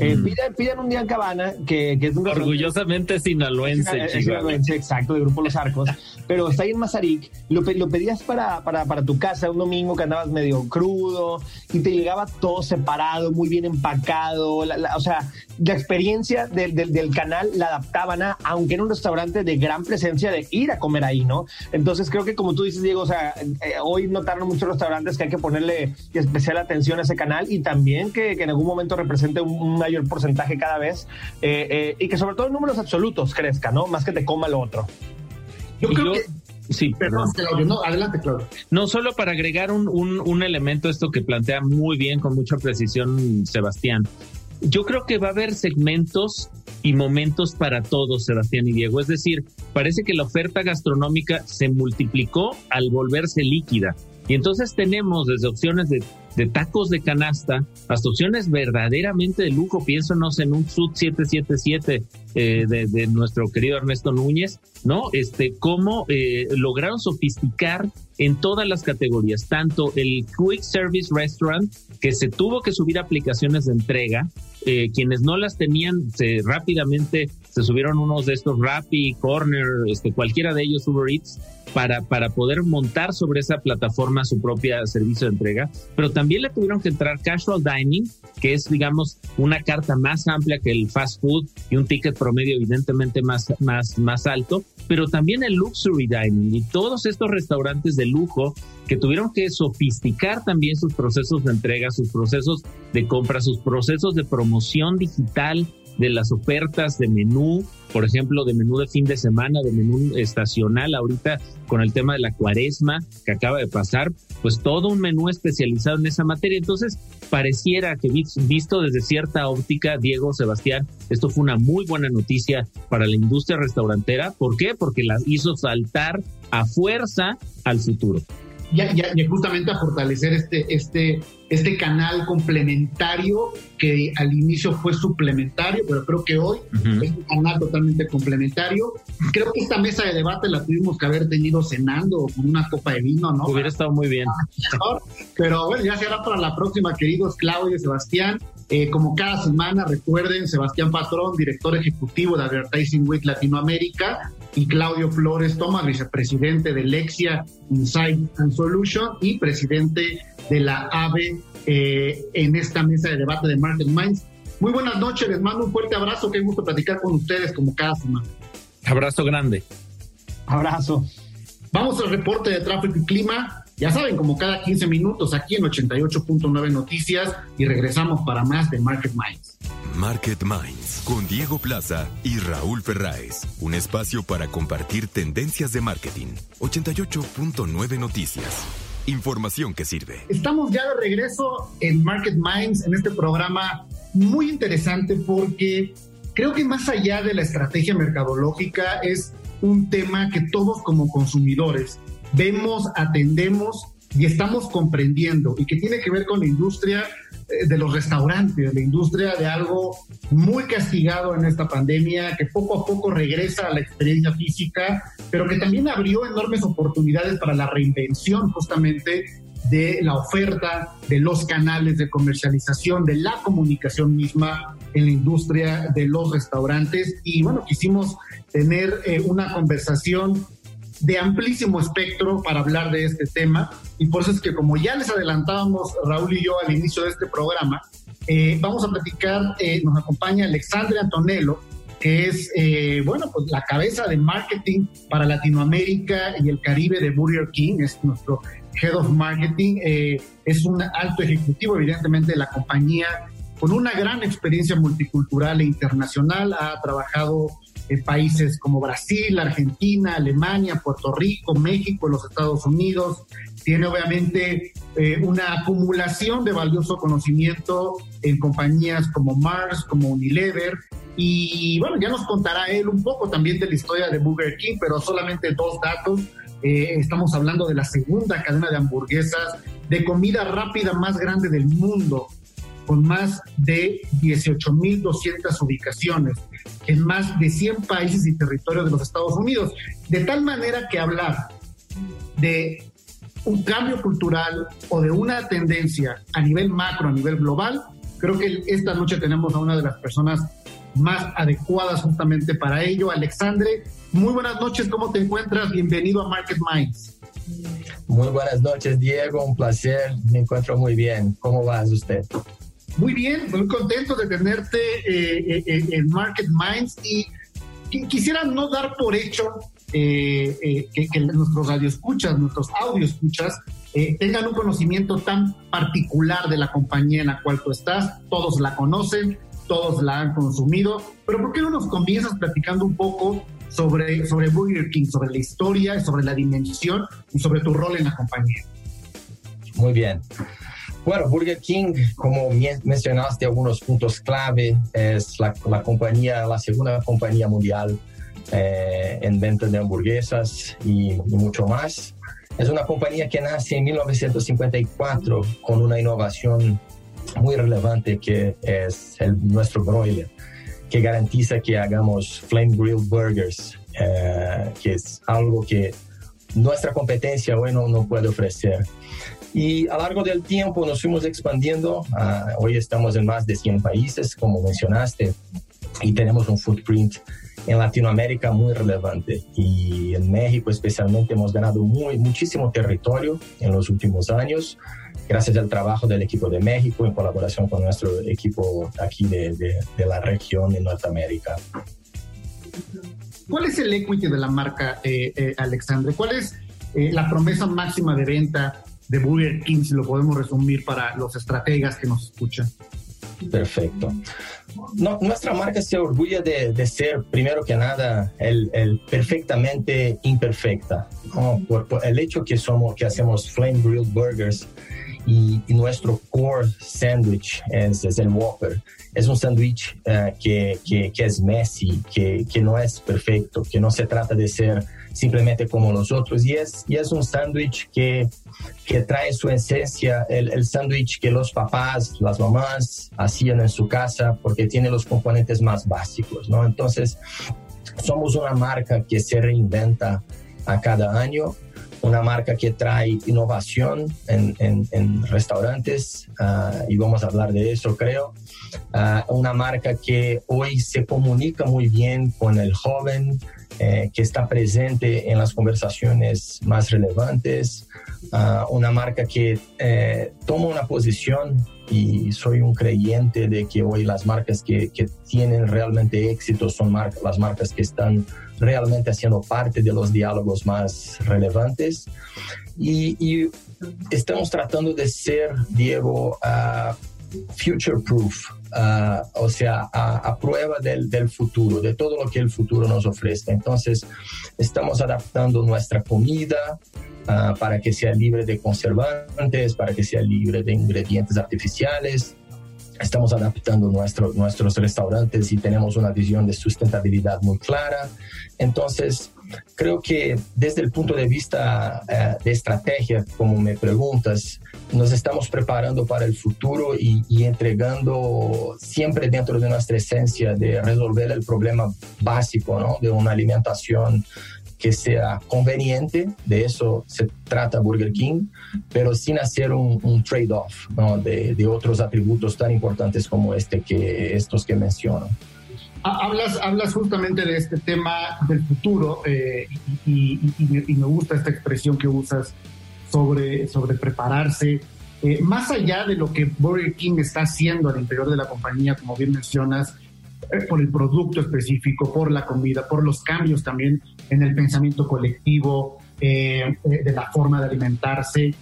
Eh, mm. pidan, pidan, un día en Cabana, que, que es un Orgullosamente sinaloense. Es sinaloense, exacto, de Grupo Los Arcos. pero está ahí en Mazarik. Lo, lo pedías para, para, para, tu casa un domingo que andabas medio crudo y te llegaba todo separado, muy bien empacado. La, la, o sea, la experiencia del, del, del, canal la adaptaban a, aunque en un restaurante de gran presencia, de ir a comer ahí, ¿no? Entonces creo que como tú dices, Diego, o sea, eh, hoy notaron muchos restaurantes que hay que ponerle especial atención a ese canal y también que, que en algún momento represente un, un mayor porcentaje cada vez eh, eh, y que sobre todo en números absolutos crezca, ¿no? Más que te coma lo otro. Yo creo yo, que Sí, perdón, Claudio. No, adelante, Claudio. No, solo para agregar un, un, un elemento, esto que plantea muy bien, con mucha precisión, Sebastián. Yo creo que va a haber segmentos y momentos para todos, Sebastián y Diego. Es decir, parece que la oferta gastronómica se multiplicó al volverse líquida. Y entonces tenemos desde opciones de, tacos de canasta hasta opciones verdaderamente de lujo. Piénsanos en un Sud 777 eh, de, de, nuestro querido Ernesto Núñez, ¿no? Este, cómo eh, lograron sofisticar en todas las categorías, tanto el Quick Service Restaurant, que se tuvo que subir aplicaciones de entrega, eh, quienes no las tenían, se rápidamente se subieron unos de estos Rappi, Corner, este, cualquiera de ellos, Uber Eats, para, para poder montar sobre esa plataforma su propia servicio de entrega, pero también le tuvieron que entrar casual dining, que es, digamos, una carta más amplia que el fast food y un ticket promedio evidentemente más, más, más alto, pero también el luxury dining. Y todos estos restaurantes de lujo que tuvieron que sofisticar también sus procesos de entrega, sus procesos de compra, sus procesos de promoción digital de las ofertas de menú, por ejemplo, de menú de fin de semana, de menú estacional, ahorita con el tema de la cuaresma que acaba de pasar, pues todo un menú especializado en esa materia. Entonces, pareciera que visto desde cierta óptica, Diego, Sebastián, esto fue una muy buena noticia para la industria restaurantera. ¿Por qué? Porque la hizo saltar a fuerza al futuro y, justamente a fortalecer este, este, este canal complementario que al inicio fue suplementario, pero creo que hoy es un canal totalmente complementario. Creo que esta mesa de debate la tuvimos que haber tenido cenando con una copa de vino, ¿no? Hubiera estado muy bien. Pero bueno, ya será para la próxima, queridos Claudio y Sebastián. Eh, como cada semana, recuerden, Sebastián Patrón, director ejecutivo de Advertising Week Latinoamérica, y Claudio Flores Tomás, vicepresidente de Lexia Insight and Solution y presidente de la AVE eh, en esta mesa de debate de Market Minds. Muy buenas noches, les mando un fuerte abrazo, qué gusto platicar con ustedes como cada semana. Abrazo grande. Abrazo. Vamos al reporte de tráfico y clima. Ya saben, como cada 15 minutos aquí en 88.9 Noticias y regresamos para más de Market Minds. Market Minds con Diego Plaza y Raúl Ferráez. Un espacio para compartir tendencias de marketing. 88.9 Noticias. Información que sirve. Estamos ya de regreso en Market Minds, en este programa muy interesante porque creo que más allá de la estrategia mercadológica es un tema que todos como consumidores vemos, atendemos y estamos comprendiendo y que tiene que ver con la industria eh, de los restaurantes, la industria de algo muy castigado en esta pandemia, que poco a poco regresa a la experiencia física, pero que también abrió enormes oportunidades para la reinvención justamente de la oferta, de los canales de comercialización, de la comunicación misma en la industria de los restaurantes. Y bueno, quisimos tener eh, una conversación de amplísimo espectro para hablar de este tema. Y por eso es que como ya les adelantábamos Raúl y yo al inicio de este programa, eh, vamos a platicar, eh, nos acompaña Alexandre Antonello, que es, eh, bueno, pues la cabeza de marketing para Latinoamérica y el Caribe de Burger King, es nuestro Head of Marketing, es un alto ejecutivo evidentemente de la compañía, con una gran experiencia multicultural e internacional, ha trabajado en países como Brasil, Argentina, Alemania, Puerto Rico, México, los Estados Unidos. Tiene obviamente eh, una acumulación de valioso conocimiento en compañías como Mars, como Unilever. Y bueno, ya nos contará él un poco también de la historia de Burger King, pero solamente dos datos. Eh, estamos hablando de la segunda cadena de hamburguesas de comida rápida más grande del mundo con más de 18.200 ubicaciones en más de 100 países y territorios de los Estados Unidos. De tal manera que hablar de un cambio cultural o de una tendencia a nivel macro, a nivel global, creo que esta noche tenemos a una de las personas más adecuadas justamente para ello. Alexandre, muy buenas noches, ¿cómo te encuentras? Bienvenido a Market Minds. Muy buenas noches, Diego, un placer, me encuentro muy bien. ¿Cómo vas usted? Muy bien, muy contento de tenerte eh, eh, eh, en Market Minds y quisiera no dar por hecho que, que, nuestros radioescuchas, nuestros escuchas tengan un conocimiento tan particular de la compañía en la cual tú estás. Todos la conocen, todos la han consumido, pero ¿por qué no nos comienzas platicando un poco sobre, sobre Burger King, sobre la historia, sobre la dimensión y sobre tu rol en la compañía. Muy bien. Bueno, Burger King, como mencionaste algunos puntos clave, es la, compañía, la segunda compañía mundial eh, en venta de hamburguesas y, mucho más. Es una compañía que nace en 1954 con una innovación muy relevante que es el, nuestro broiler, que garantiza que hagamos flame grilled burgers, eh, que es algo que nuestra competencia hoy no, no puede ofrecer. Y a lo largo del tiempo nos fuimos expandiendo. Ah, hoy estamos en más de 100 países, como mencionaste, y tenemos un footprint en Latinoamérica muy relevante. Y en México especialmente hemos ganado muy, muchísimo territorio en los últimos años, gracias al trabajo del equipo de México en colaboración con nuestro equipo aquí de, de, la región de Norteamérica. ¿Cuál es el equity de la marca, eh, eh, Alexandre? ¿Cuál es eh, la promesa máxima de venta de Burger King, si lo podemos resumir para los estrategas que nos escuchan. Perfecto. nuestra marca se orgulla de, ser, primero que nada, el, perfectamente imperfecta. Por, el hecho que somos, que hacemos flame grilled burgers y, nuestro core sandwich es, el Whopper. Es un sándwich eh, que, que, es messy, que, que no es perfecto, que no se trata de ser simplemente como los otros. Y es, y es un sándwich que, que trae su esencia, el, el sándwich que los papás, las mamás hacían en su casa porque tiene los componentes más básicos, ¿no? Entonces, somos una marca que se reinventa a cada año una marca que trae innovación en, en, restaurantes ah, y vamos a hablar de eso creo. Uh, una marca que hoy se comunica muy bien con el joven, eh, que está presente en las conversaciones más relevantes, uh, una marca que eh, toma una posición y soy un creyente de que hoy las marcas que, que tienen realmente éxito son las marcas que están realmente haciendo parte de los diálogos más relevantes. Y, y estamos tratando de ser, Diego, uh, future proof, uh, o sea, a, prueba del, futuro, de todo lo que el futuro nos ofrece. Entonces, estamos adaptando nuestra comida uh, para que sea libre de conservantes, para que sea libre de ingredientes artificiales. Estamos adaptando nuestro, nuestros restaurantes y tenemos una visión de sustentabilidad muy clara. Entonces, creo que desde el punto de vista uh, de estrategia, como me preguntas, nos estamos preparando para el futuro y, entregando siempre dentro de nuestra esencia de resolver el problema básico ¿no? de una alimentación que sea conveniente, de eso se trata Burger King, pero sin hacer un, trade-off ¿no? de, de, otros atributos tan importantes como este que estos que menciono. Hablas, hablas justamente de este tema del futuro eh, y, y, me gusta esta expresión que usas sobre, sobre prepararse. Eh, más allá de lo que Burger King está haciendo al interior de la compañía, como bien mencionas, eh, por el producto específico, por la comida, por los cambios también en el pensamiento colectivo, eh, de la forma de alimentarse.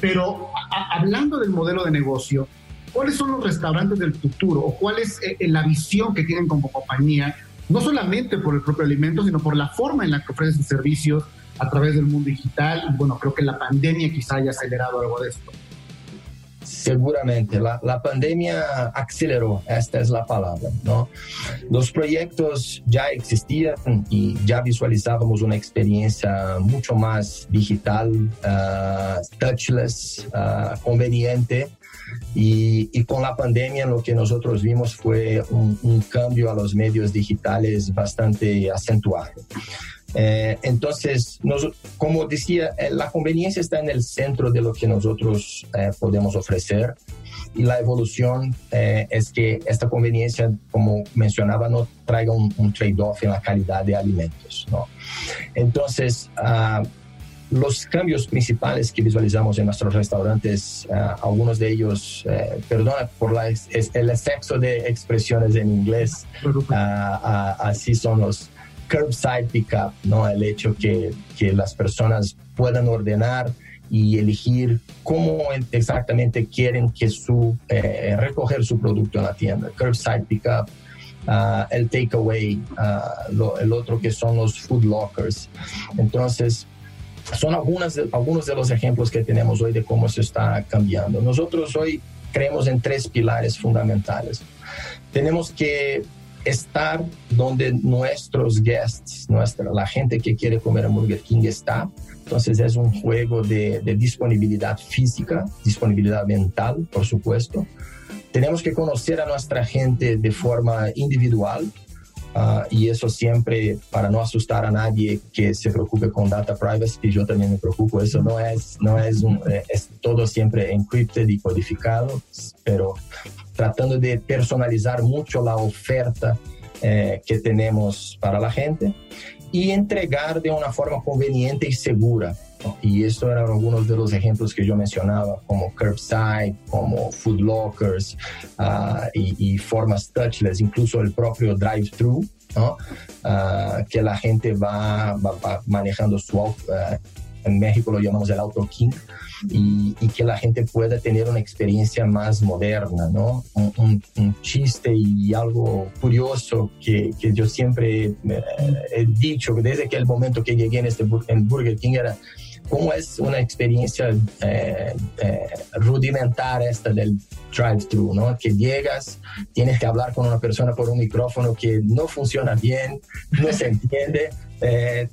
Pero hablando del modelo de negocio, ¿cuáles son los restaurantes del futuro o cuál es la visión que tienen como compañía, no solamente por el propio alimento, sino por la forma en la que ofrecen sus servicios, a través del mundo digital. Bueno, creo que la pandemia quizá haya acelerado algo de esto. Seguramente, la, la, pandemia aceleró, esta es la palabra, ¿no? Los proyectos ya existían y ya visualizábamos una experiencia mucho más digital, uh, touchless, uh, conveniente. Y, y, con la pandemia lo que nosotros vimos fue un, un cambio a los medios digitales bastante acentuado. Eh, entonces, como decía, eh, la conveniencia está en el centro de lo que nosotros eh, podemos ofrecer y la evolución es que esta conveniencia, como mencionaba, no traiga un, trade-off en la calidad de alimentos. ¿no? Entonces, ah, los cambios principales que visualizamos en nuestros restaurantes, ah, algunos de ellos, perdona por la, el exceso de expresiones en inglés, ah, así son los curbside pickup, ¿no? El hecho que, que las personas puedan ordenar y elegir cómo exactamente quieren que su eh, recoger su producto en la tienda. Curbside pickup, ah, el takeaway, uh, el otro que son los food lockers. Entonces, son algunas algunos de los ejemplos que tenemos hoy de cómo se está cambiando. Nosotros hoy creemos en tres pilares fundamentales. Tenemos que estar donde nuestros guests, nuestra, la gente que quiere comer Burger King está. Entonces es un juego de, de disponibilidad física, disponibilidad mental, por supuesto. Tenemos que conocer a nuestra gente de forma individual, Uh, y eso siempre para no asustar a nadie que se preocupe con data privacy, que yo también me preocupo, eso no es, no es, un, eh, es todo siempre encrypted y codificado, pero tratando de personalizar mucho la oferta eh, que tenemos para la gente y entregar de una forma conveniente y segura. Y estos eran algunos de los ejemplos que yo mencionaba, como curbside, como food lockers uh, y, y, formas touchless, incluso el propio drive-thru, ¿no? Uh, que la gente va, va, va manejando su uh, en México lo llamamos el Auto King, y, y, que la gente pueda tener una experiencia más moderna, ¿no? Un, un, un chiste y algo curioso que, que yo siempre eh, he dicho desde que el momento que llegué en, este, en Burger King era cómo es una experiencia eh, eh, rudimentar esta del drive-thru, ¿no? Que llegas, tienes que hablar con una persona por un micrófono que no funciona bien, no se entiende, eh,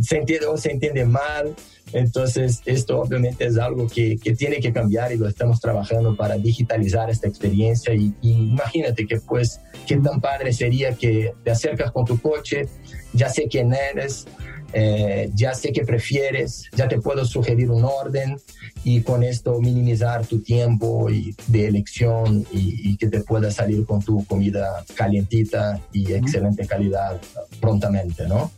se entiende o se entiende mal. Entonces, esto obviamente es algo que, que, tiene que cambiar y lo estamos trabajando para digitalizar esta experiencia. Y, y, imagínate que, pues, qué tan padre sería que te acercas con tu coche, ya sé quién eres, eh, ya sé que prefieres, ya te puedo sugerir un orden y con esto minimizar tu tiempo y de elección y, y que te pueda salir con tu comida calientita y excelente calidad prontamente, ¿no?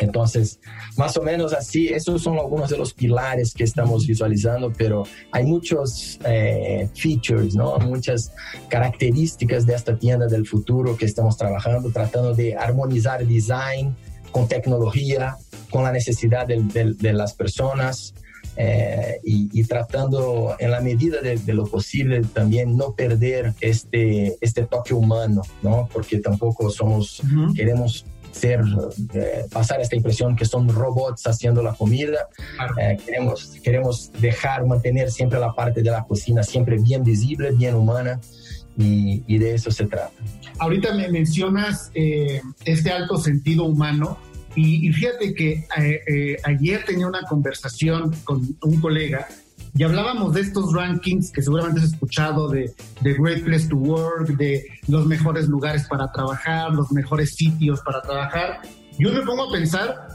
Entonces, más o menos así, esos son algunos de los pilares que estamos visualizando, pero hay muchos eh, features, ¿no? muchas características de esta tienda del futuro que estamos trabajando, tratando de armonizar design con tecnología, con la necesidad de, de, de las personas. Eh, y, y, tratando en la medida de, de, lo posible también no perder este, este toque humano, ¿no? Porque tampoco somos, uh -huh. queremos ser, eh, pasar esta impresión que son robots haciendo la comida. Eh, queremos, queremos dejar, mantener siempre la parte de la cocina siempre bien visible, bien humana y, y de eso se trata. Ahorita me mencionas eh, este alto sentido humano y, y fíjate que eh, ayer tenía una conversación con un colega y hablábamos de estos rankings que seguramente has escuchado de, de, Great Place to Work, de los mejores lugares para trabajar, los mejores sitios para trabajar. Yo me pongo a pensar,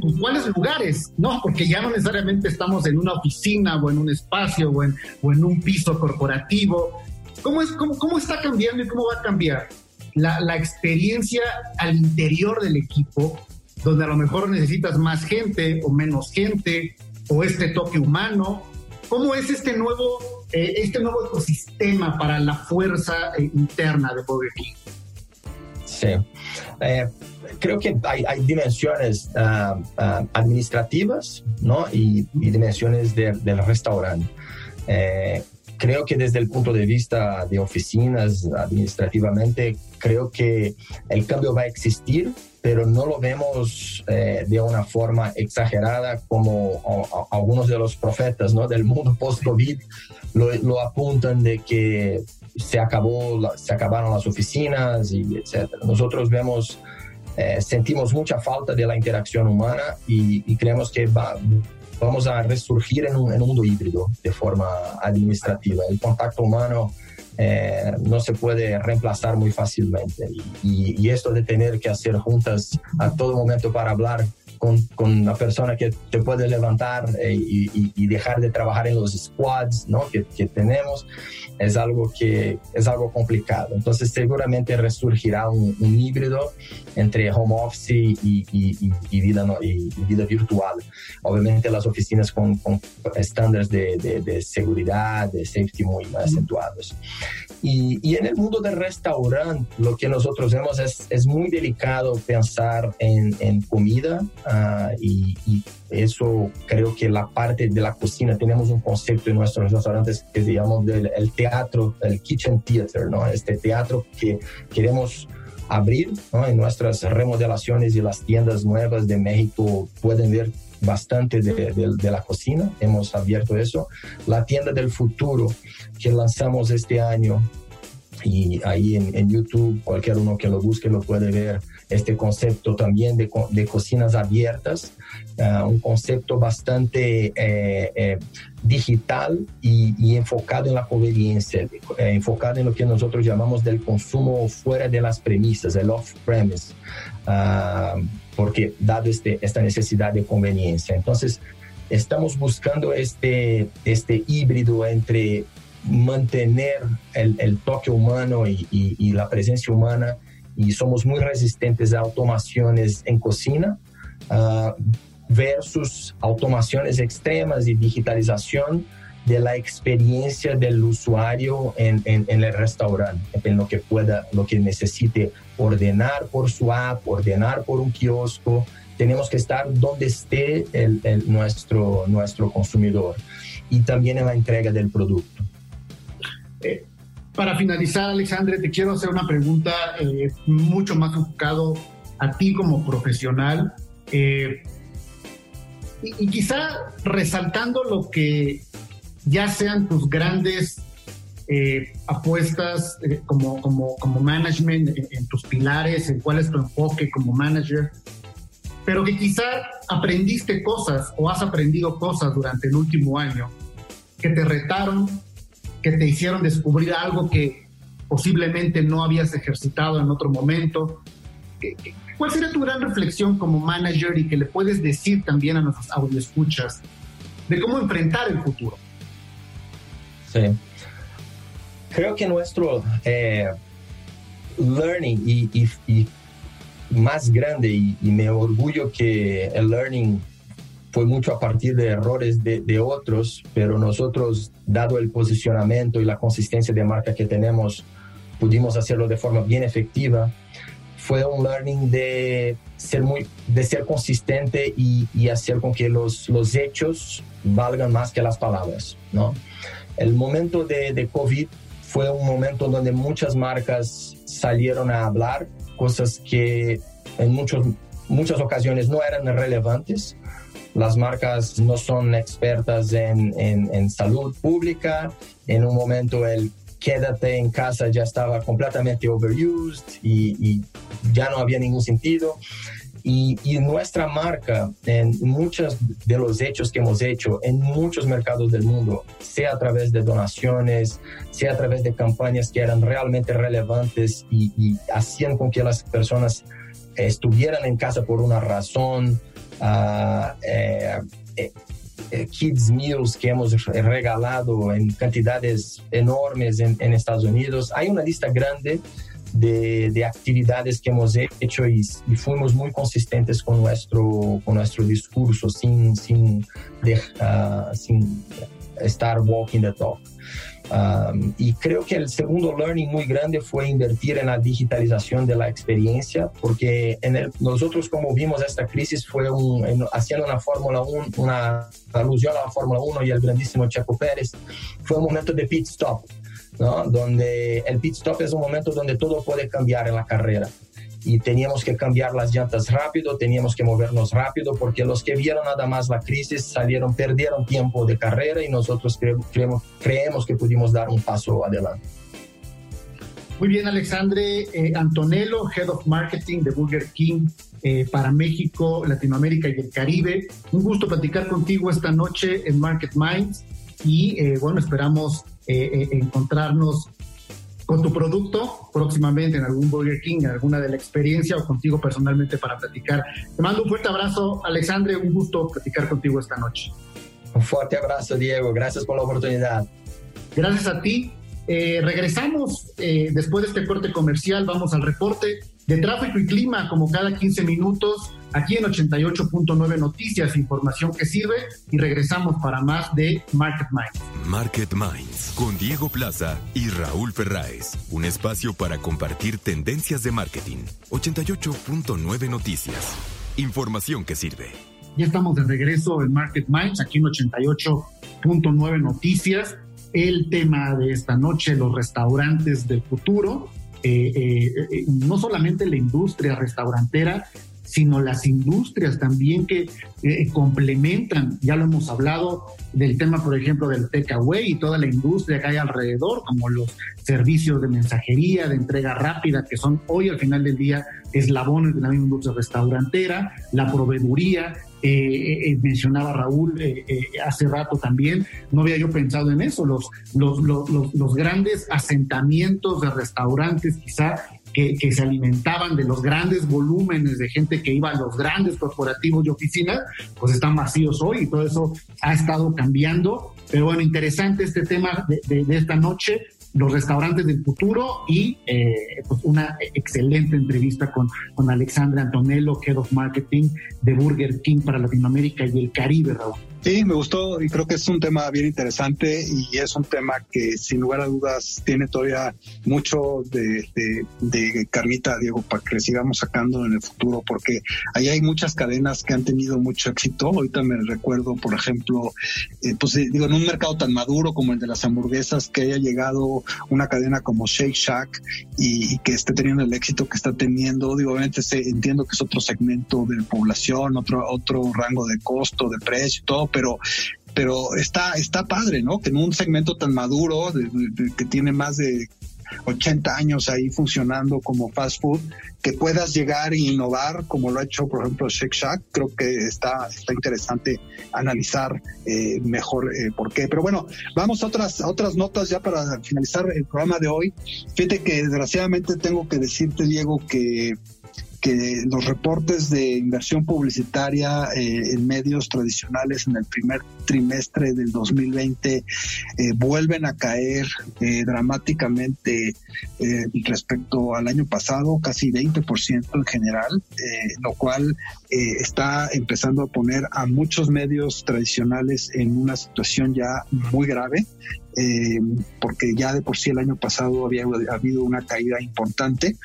pues, ¿cuáles lugares? No, porque ya no necesariamente estamos en una oficina o en un espacio o en, o en un piso corporativo. ¿Cómo, es, cómo, ¿Cómo está cambiando y cómo va a cambiar la, la experiencia al interior del equipo, donde a lo mejor necesitas más gente o menos gente, o este toque humano, ¿Cómo es este nuevo, eh, este nuevo ecosistema para la fuerza eh, interna de Burger King? Sí. Eh, creo que hay, dimensiones uh, uh, administrativas ¿no? y, dimensiones de, del restaurante. Creo que desde el punto de vista de oficinas administrativamente, creo que el cambio va a existir, pero no lo vemos eh, de una forma exagerada como o, algunos de los profetas ¿no? del mundo post-COVID lo, lo, apuntan de que se, acabó, se acabaron las oficinas y etc. Nosotros vemos, eh, sentimos mucha falta de la interacción humana y, y creemos que va, vamos a resurgir en un, en un, mundo híbrido de forma administrativa. El contacto humano eh, no se puede reemplazar muy fácilmente y, esto de tener que hacer juntas a todo momento para hablar con, con una persona que te puede levantar eh, y, dejar de trabajar en los squads ¿no? que, tenemos es algo que es algo complicado. Entonces seguramente resurgirá un híbrido entre home office y, y, y vida, y, vida virtual. Obviamente las oficinas con, con estándares de, de, de, seguridad, de safety muy acentuados. Y, en el mundo del restaurante lo que nosotros vemos es, es muy delicado pensar en, en comida uh, y, eso creo que la parte de la cocina, tenemos un concepto en nuestros restaurantes que se llama del, el teatro, el kitchen theater, ¿no? Este teatro que queremos abrir. En nuestras remodelaciones y las tiendas nuevas de México pueden ver bastante de, la cocina. Hemos abierto eso. La tienda del futuro que lanzamos este año y ahí en, YouTube cualquier uno que lo busque lo puede ver este concepto también de, de cocinas abiertas, ah, un concepto bastante eh, eh, digital y, enfocado en la conveniencia, eh, enfocado en lo que nosotros llamamos del consumo fuera de las premisas, el off-premise, ah, porque dado este, esta necesidad de conveniencia. Entonces, estamos buscando este, este híbrido entre mantener el, toque humano y, la presencia humana y somos muy resistentes a automaciones en cocina ah, versus automaciones extremas y digitalización de la experiencia del usuario en, el restaurante, en lo que pueda, lo que necesite ordenar por su app, ordenar por un kiosco. Tenemos que estar donde esté el, nuestro, nuestro consumidor y también en la entrega del producto. Eh, para finalizar, Alexandre, te quiero hacer una pregunta eh, mucho más enfocado a ti como profesional. Eh, y, quizá resaltando lo que ya sean tus grandes apuestas como, como, como management, en, tus pilares, en cuál es tu enfoque como manager, pero que quizá aprendiste cosas o has aprendido cosas durante el último año que te retaron que te hicieron descubrir algo que posiblemente no habías ejercitado en otro momento. ¿Cuál sería tu gran reflexión como manager y que le puedes decir también a nuestros escuchas de cómo enfrentar el futuro? Sí. Creo que nuestro eh, learning y, más grande y me orgullo que el learning fue mucho a partir de errores de, otros, pero nosotros, dado el posicionamiento y la consistencia de marca que tenemos, pudimos hacerlo de forma bien efectiva. Fue un learning de ser, muy, de ser consistente y, hacer con que los, los hechos valgan más que las palabras. ¿no? El momento de, COVID fue un momento donde muchas marcas salieron a hablar cosas que en muchos, muchas ocasiones no eran relevantes las marcas no son expertas en, en, salud pública. En un momento el quédate en casa ya estaba completamente overused y, ya no había ningún sentido. Y, nuestra marca, en muchos de los hechos que hemos hecho en muchos mercados del mundo, sea a través de donaciones, sea a través de campañas que eran realmente relevantes y hacían con que las personas estuvieran en casa por una razón, eh, eh, eh, kids meals que hemos regalado en cantidades enormes en, Estados Unidos. Hay una lista grande de, actividades que hemos hecho y, fuimos muy consistentes con nuestro, con nuestro discurso sin, sin, sin estar walking the talk. Um, y creo que el segundo learning muy grande fue invertir en la digitalización de la experiencia, porque en nosotros como vimos esta crisis fue haciendo una Fórmula 1, una alusión a la Fórmula 1 y al grandísimo Checo Pérez, fue un momento de pit stop, ¿no? donde el pit stop es un momento donde todo puede cambiar en la carrera y teníamos que cambiar las llantas rápido, teníamos que movernos rápido, porque los que vieron nada más la crisis salieron, perdieron tiempo de carrera y nosotros creemos, creemos que pudimos dar un paso adelante. Muy bien, Alexandre eh, Antonello, Head of Marketing de Burger King eh, para México, Latinoamérica y el Caribe. Un gusto platicar contigo esta noche en Market Minds y eh, bueno, esperamos encontrarnos con tu producto próximamente en algún Burger King, en alguna de la experiencia o contigo personalmente para platicar. Te mando un fuerte abrazo, Alexandre, un gusto platicar contigo esta noche. Un fuerte abrazo, Diego, gracias por la oportunidad. Gracias a ti. Eh, regresamos eh, después de este corte comercial, vamos al reporte de tráfico y clima como cada 15 minutos aquí en 88.9 Noticias, información que sirve y regresamos para más de Market Minds. Market Minds con Diego Plaza y Raúl Ferráez, un espacio para compartir tendencias de marketing. 88.9 Noticias, información que sirve. Ya estamos de regreso en Market Minds, aquí en 88.9 Noticias. El tema de esta noche, los restaurantes del futuro. no solamente la industria restaurantera, sino las industrias también que eh, complementan, ya lo hemos hablado del tema, por ejemplo, del takeaway y toda la industria que hay alrededor, como los servicios de mensajería, de entrega rápida, que son hoy al final del día eslabones de la misma industria restaurantera, la proveeduría, eh, eh, mencionaba Raúl hace rato también, no había yo pensado en eso, los, los, los, los, grandes asentamientos de restaurantes quizá que, se alimentaban de los grandes volúmenes de gente que iba a los grandes corporativos y oficinas, pues están vacíos hoy y todo eso ha estado cambiando. Pero bueno, interesante este tema de, de esta noche los restaurantes del futuro y eh, pues una excelente entrevista con, con Alexandra Antonello, Head of Marketing de Burger King para Latinoamérica y el Caribe, Raúl. Sí, me gustó y creo que es un tema bien interesante y es un tema que sin lugar a dudas tiene todavía mucho de, de, carnita, Diego, para que le sigamos sacando en el futuro, porque ahí hay muchas cadenas que han tenido mucho éxito. Ahorita me recuerdo, por ejemplo, eh, pues eh, digo, en un mercado tan maduro como el de las hamburguesas, que haya llegado una cadena como Shake Shack y, que esté teniendo el éxito que está teniendo. Digo, obviamente entiendo que es otro segmento de población, otro, otro rango de costo, de precio todo, pero pero está, está padre, ¿no? Que en un segmento tan maduro, que tiene más de 80 años ahí funcionando como fast food, que puedas llegar e innovar como lo ha hecho, por ejemplo, Shake Shack, creo que está, está interesante analizar eh, mejor eh, por qué. Pero bueno, vamos a otras, a otras notas ya para finalizar el programa de hoy. Fíjate que desgraciadamente tengo que decirte, Diego, que que los reportes de inversión publicitaria eh, en medios tradicionales en el primer trimestre del 2020 eh, vuelven a caer eh, dramáticamente respecto al año pasado, casi 20% en general, lo cual está empezando a poner a muchos medios tradicionales en una situación ya muy grave eh, porque ya de por sí el año pasado había habido una caída importante.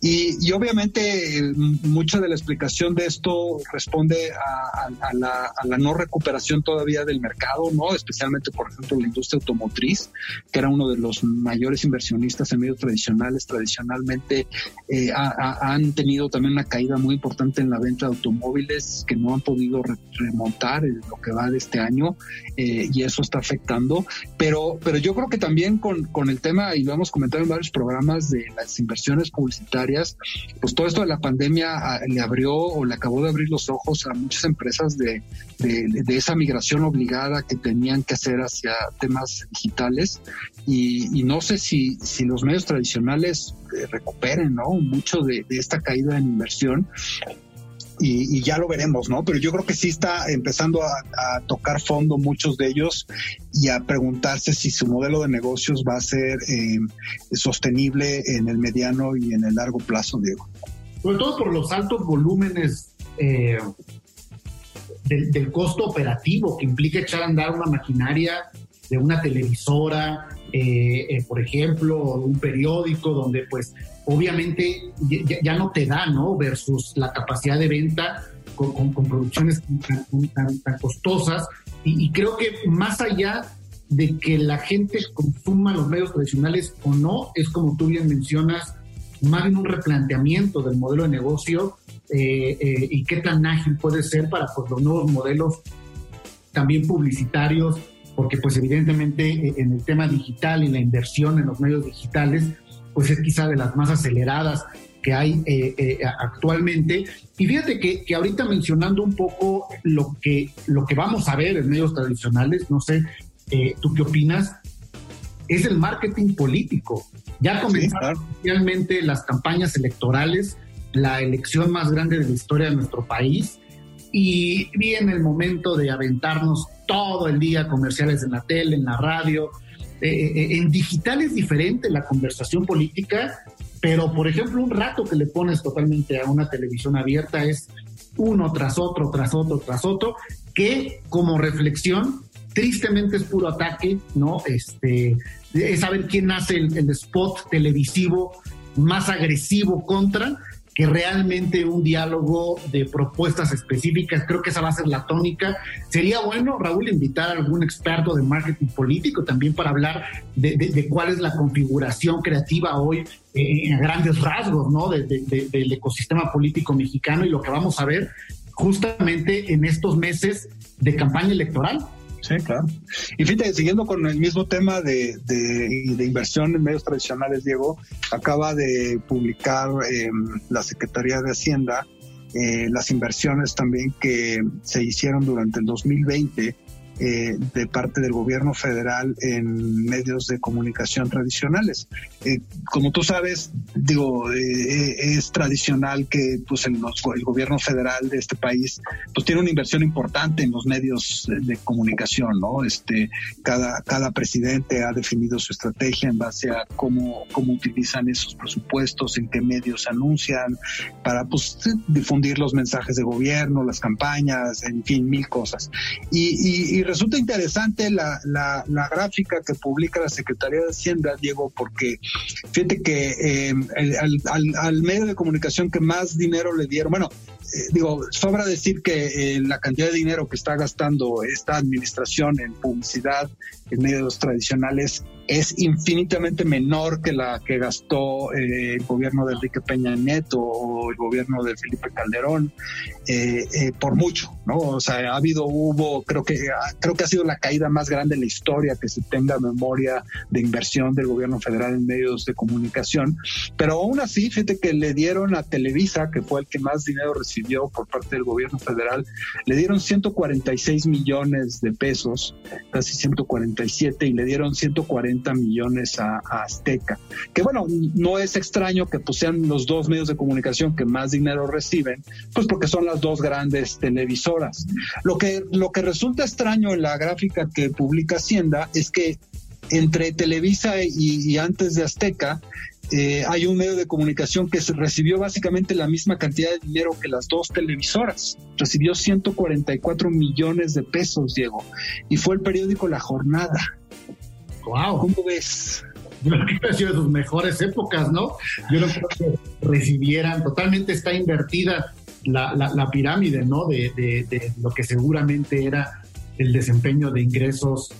Y, obviamente mucha de la explicación de esto responde a, la, no recuperación todavía del mercado, ¿no? especialmente, por ejemplo, la industria automotriz, que era uno de los mayores inversionistas en medios tradicionales. Tradicionalmente eh, han tenido también una caída muy importante en la venta de automóviles que no han podido remontar lo que va de este año eh, y eso está afectando. Pero pero, yo creo que también con, con, el tema, y lo hemos comentado en varios programas de las inversiones publicitarias, pues todo esto de la pandemia ah, le abrió o le acabó de abrir los ojos a muchas empresas de, de, esa migración obligada que tenían que hacer hacia temas digitales. Y, no sé si, si los medios tradicionales eh, recuperen ¿no? mucho de, de esta caída en inversión y, ya lo veremos, ¿no? Pero yo creo que sí está empezando a, tocar fondo muchos de ellos y a preguntarse si su modelo de negocios va a ser eh, sostenible en el mediano y en el largo plazo, Diego. Sobre todo por los altos volúmenes eh, del, costo operativo que implica echar a andar una maquinaria de una televisora, eh, por ejemplo, un periódico donde pues obviamente ya, no te da, ¿no? Versus la capacidad de venta con, producciones tan, costosas. Y, creo que más allá de que la gente consuma los medios tradicionales o no, es como tú bien mencionas, más bien un replanteamiento del modelo de negocio eh, eh, y qué tan ágil puede ser para pues, los nuevos modelos también publicitarios, porque pues evidentemente eh, en el tema digital y la inversión en los medios digitales, pues es quizá de las más aceleradas que hay eh, actualmente. Y fíjate que, que, ahorita mencionando un poco lo que, lo que vamos a ver en medios tradicionales, no sé, ¿tú qué opinas? Es el marketing político. Ya comenzaron oficialmente las campañas electorales, la elección más grande de la historia de nuestro país, y viene el momento de aventarnos todo el día comerciales en la tele, en la radio, eh, eh, en digital es diferente la conversación política, pero por ejemplo un rato que le pones totalmente a una televisión abierta es uno tras otro, tras otro, tras otro, que como reflexión tristemente es puro ataque, ¿no? Este, es saber quién hace el, spot televisivo más agresivo contra que realmente un diálogo de propuestas específicas. Creo que esa va a ser la tónica. Sería bueno, Raúl, invitar a algún experto de marketing político también para hablar de, cuál es la configuración creativa hoy eh, en grandes rasgos ¿no? del ecosistema político mexicano y lo que vamos a ver justamente en estos meses de campaña electoral. Sí, claro. Y fíjate, siguiendo con el mismo tema de, de, inversión en medios tradicionales, Diego, acaba de publicar em, la Secretaría de Hacienda eh, las inversiones también que se hicieron durante el 2020 eh, de parte del gobierno federal en medios de comunicación tradicionales. Eh, como tú sabes, digo, eh, es tradicional que pues, el, gobierno federal de este país pues, tiene una inversión importante en los medios de, comunicación, ¿no? Este, cada, cada presidente ha definido su estrategia en base a cómo, cómo utilizan esos presupuestos, en qué medios anuncian, para pues, difundir los mensajes de gobierno, las campañas, en fin, mil cosas. y, y resulta interesante la, la, gráfica que publica la Secretaría de Hacienda, Diego, porque fíjate que eh, al, al, medio de comunicación que más dinero le dieron, bueno, eh, digo, sobra decir que eh, la cantidad de dinero que está gastando esta administración en publicidad medios tradicionales es infinitamente menor que la que gastó eh, el gobierno de Enrique Peña Nieto o el gobierno de Felipe Calderón por mucho, ¿no? O sea, ha habido, hubo, creo que, creo que ha sido la caída más grande en la historia que se tenga memoria de inversión del gobierno federal en medios de comunicación, pero aún así, fíjate que le dieron a Televisa, que fue el que más dinero recibió, por parte del gobierno federal, le dieron 146 millones de pesos, casi 147, y le dieron 140 millones a, Azteca. Que bueno, no es extraño que pues, sean los dos medios de comunicación que más dinero reciben, pues porque son las dos grandes televisoras. Lo que, lo que resulta extraño en la gráfica que publica Hacienda es que entre Televisa y antes de Azteca, eh, hay un medio de comunicación que recibió básicamente la misma cantidad de dinero que las dos televisoras. Recibió 144 millones de pesos, Diego. Y fue el periódico La Jornada. ¡Wow! ¿Cómo ves? Yo creo que ha sido de sus mejores épocas, ¿no? Yo no creo que recibieran, totalmente está invertida la, pirámide, ¿no? De, de lo que seguramente era el desempeño de ingresos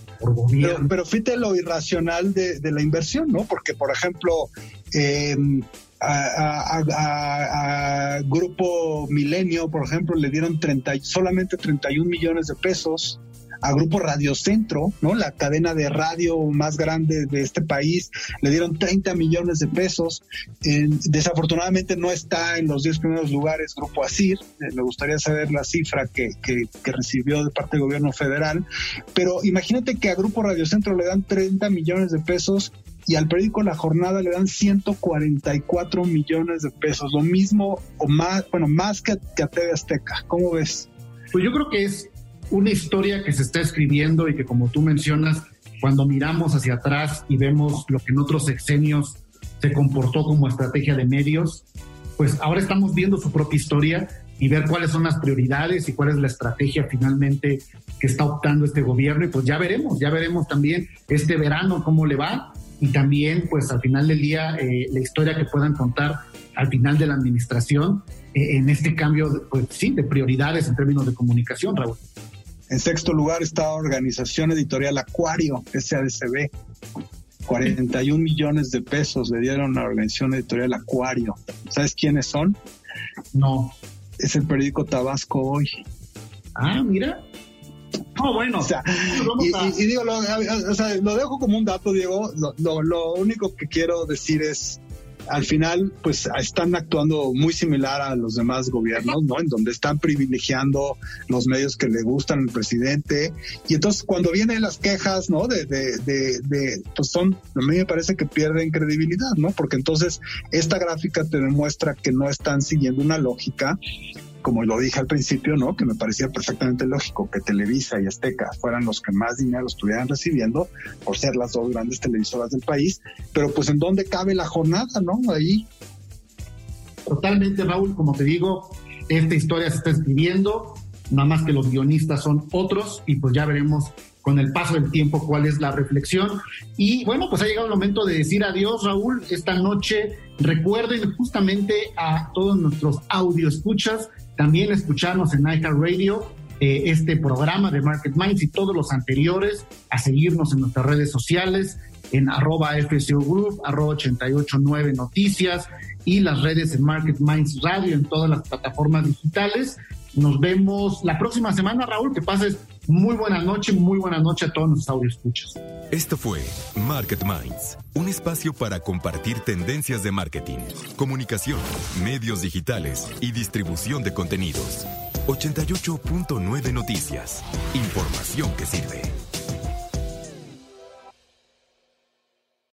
pero, fíjate lo irracional de, la inversión, ¿no? Porque, por ejemplo, em, a, Grupo Milenio, por ejemplo, le dieron 30, solamente 31 millones de pesos a Grupo Radio Centro, ¿no? La cadena de radio más grande de este país, le dieron 30 millones de pesos. desafortunadamente no está en los 10 primeros lugares Grupo ASIR, eh, me gustaría saber la cifra que, que, recibió de parte del gobierno federal, pero imagínate que a Grupo Radio Centro le dan 30 millones de pesos y al periódico La Jornada le dan 144 millones de pesos, lo mismo o más, bueno, más que, que a TV Azteca. ¿Cómo ves? Pues yo creo que es una historia que se está escribiendo y que como tú mencionas, cuando miramos hacia atrás y vemos lo que en otros sexenios se comportó como estrategia de medios, pues ahora estamos viendo su propia historia y ver cuáles son las prioridades y cuál es la estrategia finalmente que está optando este gobierno y pues ya veremos, ya veremos también este verano cómo le va y también pues al final del día eh, la historia que puedan contar al final de la administración eh, en este cambio pues sí de prioridades en términos de comunicación, Raúl. En sexto lugar está Organización Editorial Acuario, SADCB. 41 millones de pesos le dieron a la Organización Editorial Acuario. ¿Sabes quiénes son? No. Es el periódico Tabasco Hoy. Ah, mira. Oh, bueno. y, digo, lo, lo, dejo como un dato, Diego. lo único que quiero decir es, al final, pues están actuando muy similar a los demás gobiernos, ¿no? En donde están privilegiando los medios que le gustan al presidente. Y entonces, cuando vienen las quejas, ¿no? De, de, de, de, pues son, a mí me parece que pierden credibilidad, ¿no? Porque entonces, esta gráfica te demuestra que no están siguiendo una lógica como lo dije al principio, ¿no? Que me parecía perfectamente lógico que Televisa y Azteca fueran los que más dinero estuvieran recibiendo por ser las dos grandes televisoras del país, pero pues en dónde cabe la jornada, ¿no? Ahí. Totalmente, Raúl, como te digo, esta historia se está escribiendo, nada más que los guionistas son otros y pues ya veremos con el paso del tiempo cuál es la reflexión. Y bueno, pues ha llegado el momento de decir adiós, Raúl. Esta noche recuerden justamente a todos nuestros audio escuchas, también escucharnos en iHeartRadio, eh, este programa de Market Minds y todos los anteriores, a seguirnos en nuestras redes sociales, en arroba FCO Group, arroba 889 Noticias y las redes en Market Minds Radio en todas las plataformas digitales. Nos vemos la próxima semana, Raúl. Que pases muy buena noche, muy buena noche a todos nuestros audio escuchas. Esto fue Market Minds, un espacio para compartir tendencias de marketing, comunicación, medios digitales y distribución de contenidos. 88.9 Noticias. Información que sirve.